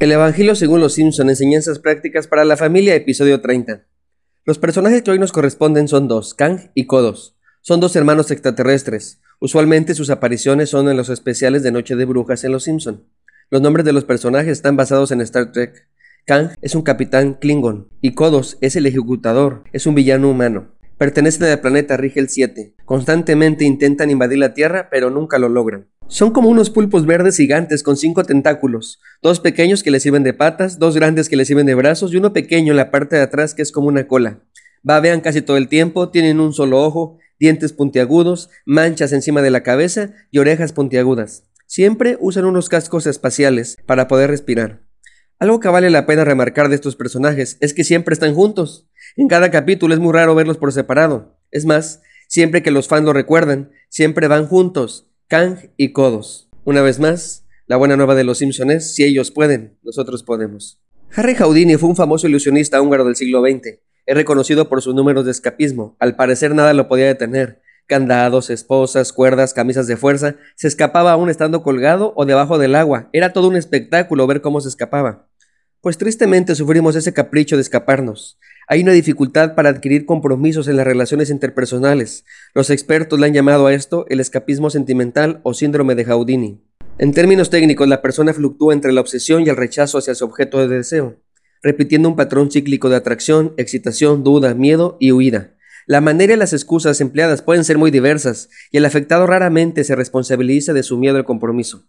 El Evangelio según los Simpson, enseñanzas prácticas para la familia, episodio 30. Los personajes que hoy nos corresponden son dos, Kang y Kodos. Son dos hermanos extraterrestres. Usualmente sus apariciones son en los especiales de Noche de Brujas en Los Simpson. Los nombres de los personajes están basados en Star Trek. Kang es un capitán Klingon y Kodos es el ejecutador, es un villano humano. Pertenecen al planeta Rigel 7. Constantemente intentan invadir la Tierra, pero nunca lo logran. Son como unos pulpos verdes gigantes con cinco tentáculos, dos pequeños que les sirven de patas, dos grandes que les sirven de brazos y uno pequeño en la parte de atrás que es como una cola. Babean casi todo el tiempo, tienen un solo ojo, dientes puntiagudos, manchas encima de la cabeza y orejas puntiagudas. Siempre usan unos cascos espaciales para poder respirar. Algo que vale la pena remarcar de estos personajes es que siempre están juntos. En cada capítulo es muy raro verlos por separado. Es más, siempre que los fans lo recuerdan, siempre van juntos, Kang y Kodos. Una vez más, la buena nueva de los Simpsons es, si ellos pueden, nosotros podemos. Harry Houdini fue un famoso ilusionista húngaro del siglo XX. Es reconocido por sus números de escapismo. Al parecer nada lo podía detener. Candados, esposas, cuerdas, camisas de fuerza. Se escapaba aún estando colgado o debajo del agua. Era todo un espectáculo ver cómo se escapaba. Pues tristemente sufrimos ese capricho de escaparnos. Hay una dificultad para adquirir compromisos en las relaciones interpersonales. Los expertos le han llamado a esto el escapismo sentimental o síndrome de Houdini. En términos técnicos, la persona fluctúa entre la obsesión y el rechazo hacia su objeto de deseo, repitiendo un patrón cíclico de atracción, excitación, duda, miedo y huida. La manera y las excusas empleadas pueden ser muy diversas, y el afectado raramente se responsabiliza de su miedo al compromiso.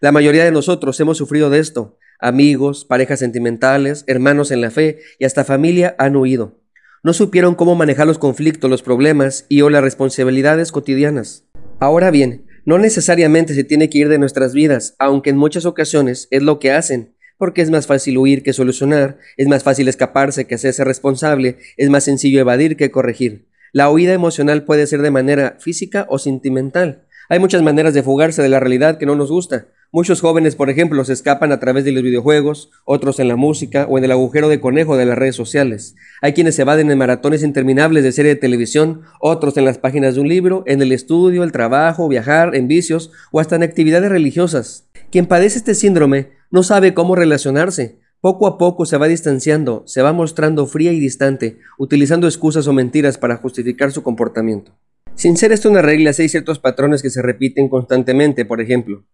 La mayoría de nosotros hemos sufrido de esto, Amigos, parejas sentimentales, hermanos en la fe y hasta familia han huido. No supieron cómo manejar los conflictos, los problemas y o las responsabilidades cotidianas. Ahora bien, no necesariamente se tiene que ir de nuestras vidas, aunque en muchas ocasiones es lo que hacen, porque es más fácil huir que solucionar, es más fácil escaparse que hacerse responsable, es más sencillo evadir que corregir. La huida emocional puede ser de manera física o sentimental. Hay muchas maneras de fugarse de la realidad que no nos gusta. Muchos jóvenes, por ejemplo, se escapan a través de los videojuegos, otros en la música o en el agujero de conejo de las redes sociales. Hay quienes se evaden en maratones interminables de serie de televisión, otros en las páginas de un libro, en el estudio, el trabajo, viajar, en vicios o hasta en actividades religiosas. Quien padece este síndrome no sabe cómo relacionarse. Poco a poco se va distanciando, se va mostrando fría y distante, utilizando excusas o mentiras para justificar su comportamiento. Sin ser esto una regla, hay ciertos patrones que se repiten constantemente, por ejemplo.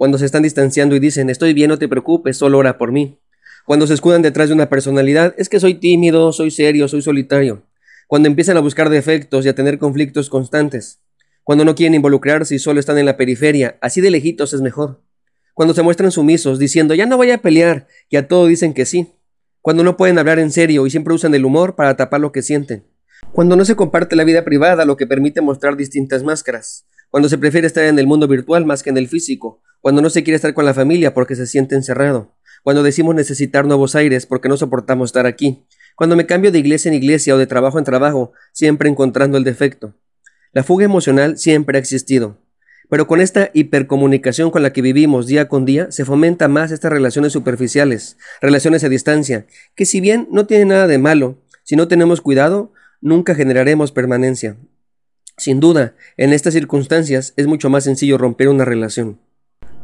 Cuando se están distanciando y dicen, estoy bien, no te preocupes, solo ora por mí. Cuando se escudan detrás de una personalidad, es que soy tímido, soy serio, soy solitario. Cuando empiezan a buscar defectos y a tener conflictos constantes. Cuando no quieren involucrarse y solo están en la periferia, así de lejitos es mejor. Cuando se muestran sumisos, diciendo, ya no voy a pelear, y a todo dicen que sí. Cuando no pueden hablar en serio y siempre usan el humor para tapar lo que sienten. Cuando no se comparte la vida privada, lo que permite mostrar distintas máscaras. Cuando se prefiere estar en el mundo virtual más que en el físico cuando no se quiere estar con la familia porque se siente encerrado, cuando decimos necesitar nuevos aires porque no soportamos estar aquí, cuando me cambio de iglesia en iglesia o de trabajo en trabajo, siempre encontrando el defecto. La fuga emocional siempre ha existido, pero con esta hipercomunicación con la que vivimos día con día, se fomenta más estas relaciones superficiales, relaciones a distancia, que si bien no tienen nada de malo, si no tenemos cuidado, nunca generaremos permanencia. Sin duda, en estas circunstancias es mucho más sencillo romper una relación.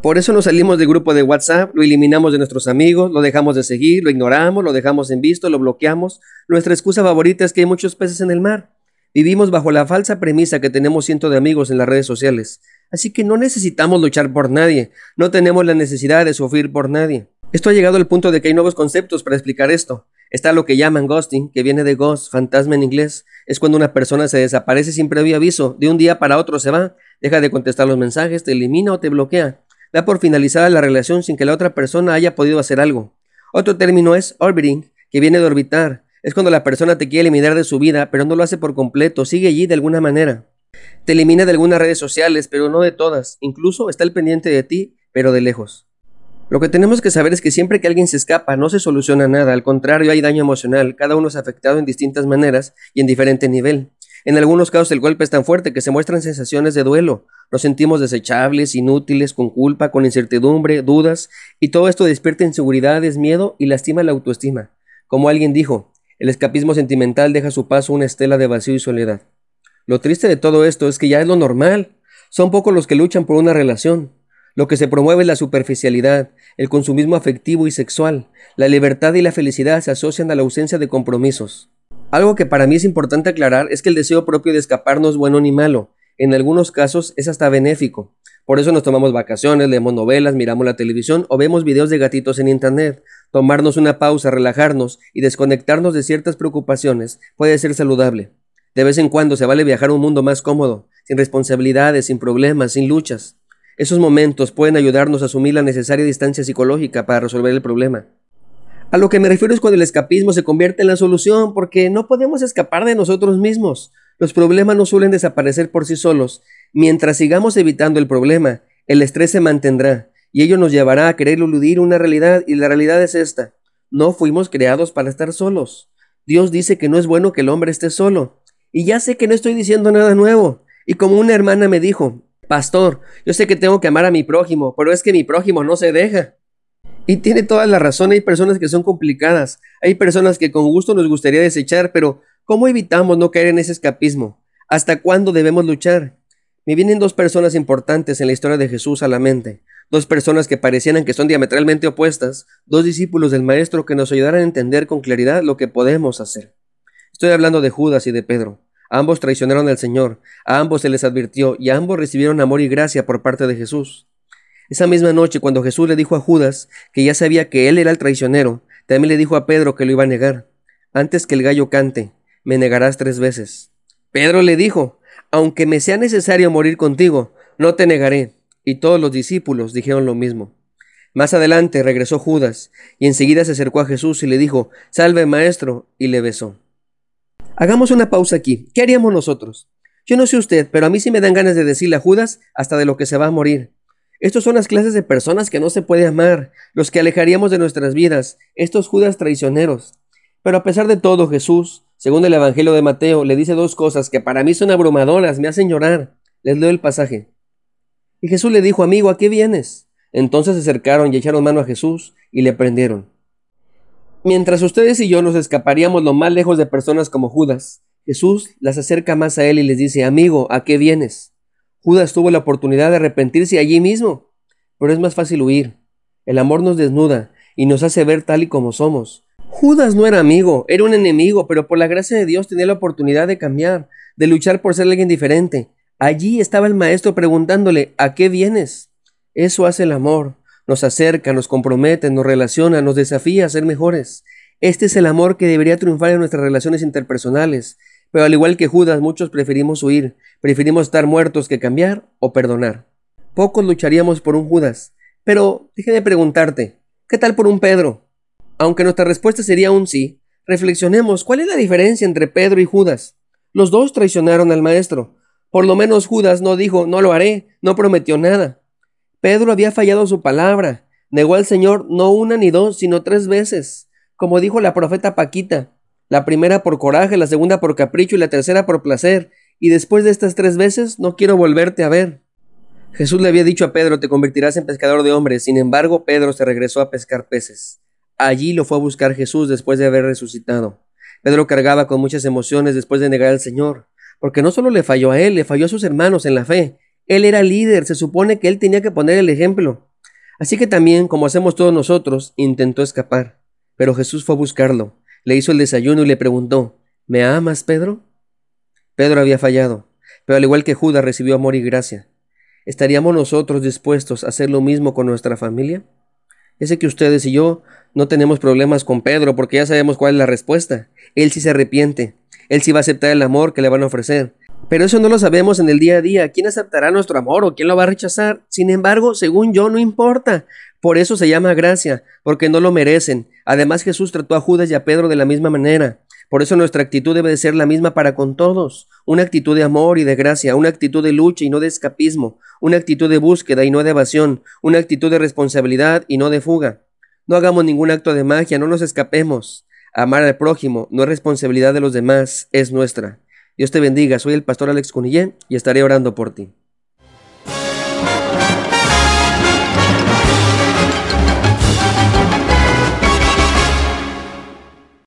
Por eso nos salimos del grupo de WhatsApp, lo eliminamos de nuestros amigos, lo dejamos de seguir, lo ignoramos, lo dejamos en visto, lo bloqueamos. Nuestra excusa favorita es que hay muchos peces en el mar. Vivimos bajo la falsa premisa que tenemos cientos de amigos en las redes sociales. Así que no necesitamos luchar por nadie, no tenemos la necesidad de sufrir por nadie. Esto ha llegado al punto de que hay nuevos conceptos para explicar esto. Está lo que llaman ghosting, que viene de ghost, fantasma en inglés. Es cuando una persona se desaparece sin previo aviso, de un día para otro se va, deja de contestar los mensajes, te elimina o te bloquea da por finalizada la relación sin que la otra persona haya podido hacer algo. Otro término es orbiting, que viene de orbitar. Es cuando la persona te quiere eliminar de su vida, pero no lo hace por completo, sigue allí de alguna manera. Te elimina de algunas redes sociales, pero no de todas. Incluso está al pendiente de ti, pero de lejos. Lo que tenemos que saber es que siempre que alguien se escapa no se soluciona nada, al contrario hay daño emocional, cada uno es afectado en distintas maneras y en diferente nivel. En algunos casos el golpe es tan fuerte que se muestran sensaciones de duelo. Nos sentimos desechables, inútiles, con culpa, con incertidumbre, dudas, y todo esto despierta inseguridades, miedo y lastima la autoestima. Como alguien dijo, el escapismo sentimental deja a su paso una estela de vacío y soledad. Lo triste de todo esto es que ya es lo normal. Son pocos los que luchan por una relación. Lo que se promueve es la superficialidad, el consumismo afectivo y sexual. La libertad y la felicidad se asocian a la ausencia de compromisos. Algo que para mí es importante aclarar es que el deseo propio de escapar no es bueno ni malo. En algunos casos es hasta benéfico. Por eso nos tomamos vacaciones, leemos novelas, miramos la televisión o vemos videos de gatitos en internet. Tomarnos una pausa, relajarnos y desconectarnos de ciertas preocupaciones puede ser saludable. De vez en cuando se vale viajar a un mundo más cómodo, sin responsabilidades, sin problemas, sin luchas. Esos momentos pueden ayudarnos a asumir la necesaria distancia psicológica para resolver el problema. A lo que me refiero es cuando el escapismo se convierte en la solución, porque no podemos escapar de nosotros mismos. Los problemas no suelen desaparecer por sí solos. Mientras sigamos evitando el problema, el estrés se mantendrá, y ello nos llevará a querer eludir una realidad, y la realidad es esta. No fuimos creados para estar solos. Dios dice que no es bueno que el hombre esté solo. Y ya sé que no estoy diciendo nada nuevo. Y como una hermana me dijo, Pastor, yo sé que tengo que amar a mi prójimo, pero es que mi prójimo no se deja. Y tiene toda la razón, hay personas que son complicadas, hay personas que con gusto nos gustaría desechar, pero ¿cómo evitamos no caer en ese escapismo? ¿Hasta cuándo debemos luchar? Me vienen dos personas importantes en la historia de Jesús a la mente, dos personas que parecieran que son diametralmente opuestas, dos discípulos del Maestro que nos ayudaran a entender con claridad lo que podemos hacer. Estoy hablando de Judas y de Pedro. Ambos traicionaron al Señor, a ambos se les advirtió y ambos recibieron amor y gracia por parte de Jesús. Esa misma noche, cuando Jesús le dijo a Judas que ya sabía que él era el traicionero, también le dijo a Pedro que lo iba a negar. Antes que el gallo cante, me negarás tres veces. Pedro le dijo, aunque me sea necesario morir contigo, no te negaré. Y todos los discípulos dijeron lo mismo. Más adelante regresó Judas, y enseguida se acercó a Jesús y le dijo, Salve, maestro, y le besó. Hagamos una pausa aquí. ¿Qué haríamos nosotros? Yo no sé usted, pero a mí sí me dan ganas de decirle a Judas hasta de lo que se va a morir. Estos son las clases de personas que no se puede amar, los que alejaríamos de nuestras vidas, estos Judas traicioneros. Pero a pesar de todo, Jesús, según el Evangelio de Mateo, le dice dos cosas que para mí son abrumadoras, me hacen llorar. Les leo el pasaje. Y Jesús le dijo, amigo, ¿a qué vienes? Entonces se acercaron y echaron mano a Jesús y le prendieron. Mientras ustedes y yo nos escaparíamos lo más lejos de personas como Judas, Jesús las acerca más a él y les dice, amigo, ¿a qué vienes? Judas tuvo la oportunidad de arrepentirse allí mismo, pero es más fácil huir. El amor nos desnuda y nos hace ver tal y como somos. Judas no era amigo, era un enemigo, pero por la gracia de Dios tenía la oportunidad de cambiar, de luchar por ser alguien diferente. Allí estaba el maestro preguntándole, ¿a qué vienes? Eso hace el amor, nos acerca, nos compromete, nos relaciona, nos desafía a ser mejores. Este es el amor que debería triunfar en nuestras relaciones interpersonales. Pero al igual que Judas, muchos preferimos huir, preferimos estar muertos que cambiar o perdonar. Pocos lucharíamos por un Judas. Pero déjeme preguntarte, ¿qué tal por un Pedro? Aunque nuestra respuesta sería un sí, reflexionemos cuál es la diferencia entre Pedro y Judas. Los dos traicionaron al Maestro. Por lo menos Judas no dijo, no lo haré, no prometió nada. Pedro había fallado su palabra, negó al Señor no una ni dos, sino tres veces, como dijo la profeta Paquita, la primera por coraje, la segunda por capricho y la tercera por placer, y después de estas tres veces no quiero volverte a ver. Jesús le había dicho a Pedro, te convertirás en pescador de hombres, sin embargo Pedro se regresó a pescar peces. Allí lo fue a buscar Jesús después de haber resucitado. Pedro cargaba con muchas emociones después de negar al Señor, porque no solo le falló a él, le falló a sus hermanos en la fe, él era líder, se supone que él tenía que poner el ejemplo. Así que también, como hacemos todos nosotros, intentó escapar. Pero Jesús fue a buscarlo, le hizo el desayuno y le preguntó, ¿Me amas, Pedro? Pedro había fallado, pero al igual que Judas recibió amor y gracia. ¿Estaríamos nosotros dispuestos a hacer lo mismo con nuestra familia? Ese que ustedes y yo no tenemos problemas con Pedro porque ya sabemos cuál es la respuesta. Él sí se arrepiente. Él sí va a aceptar el amor que le van a ofrecer. Pero eso no lo sabemos en el día a día. ¿Quién aceptará nuestro amor o quién lo va a rechazar? Sin embargo, según yo, no importa. Por eso se llama gracia, porque no lo merecen. Además, Jesús trató a Judas y a Pedro de la misma manera. Por eso nuestra actitud debe de ser la misma para con todos. Una actitud de amor y de gracia, una actitud de lucha y no de escapismo, una actitud de búsqueda y no de evasión, una actitud de responsabilidad y no de fuga. No hagamos ningún acto de magia, no nos escapemos. Amar al prójimo no es responsabilidad de los demás, es nuestra. Dios te bendiga, soy el pastor Alex Cunillén y estaré orando por ti.